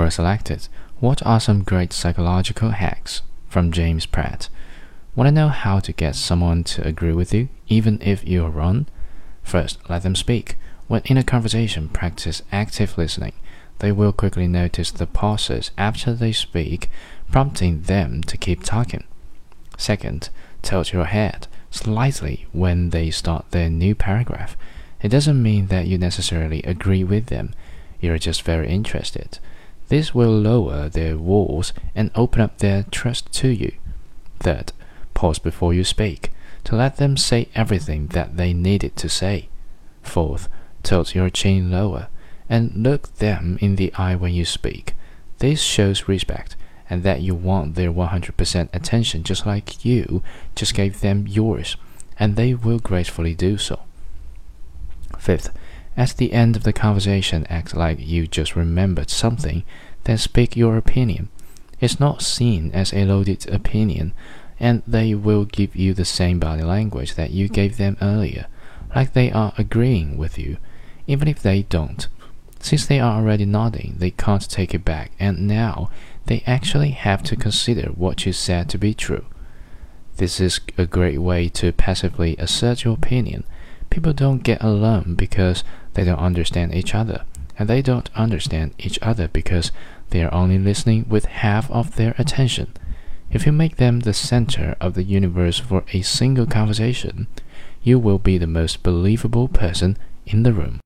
Quora selected What are some great psychological hacks? from James Pratt. Want to know how to get someone to agree with you, even if you're wrong? First, let them speak. When in a conversation, practice active listening. They will quickly notice the pauses after they speak, prompting them to keep talking. Second, tilt your head slightly when they start their new paragraph. It doesn't mean that you necessarily agree with them, you're just very interested. This will lower their walls and open up their trust to you. Third, pause before you speak to let them say everything that they needed to say. Fourth, tilt your chin lower and look them in the eye when you speak. This shows respect and that you want their 100% attention just like you just gave them yours, and they will gracefully do so. Fifth, at the end of the conversation, act like you just remembered something, then speak your opinion. It's not seen as a loaded opinion, and they will give you the same body language that you gave them earlier, like they are agreeing with you, even if they don't. Since they are already nodding, they can't take it back, and now they actually have to consider what you said to be true. This is a great way to passively assert your opinion. People don't get along because they don't understand each other, and they don't understand each other because they are only listening with half of their attention. If you make them the center of the universe for a single conversation, you will be the most believable person in the room.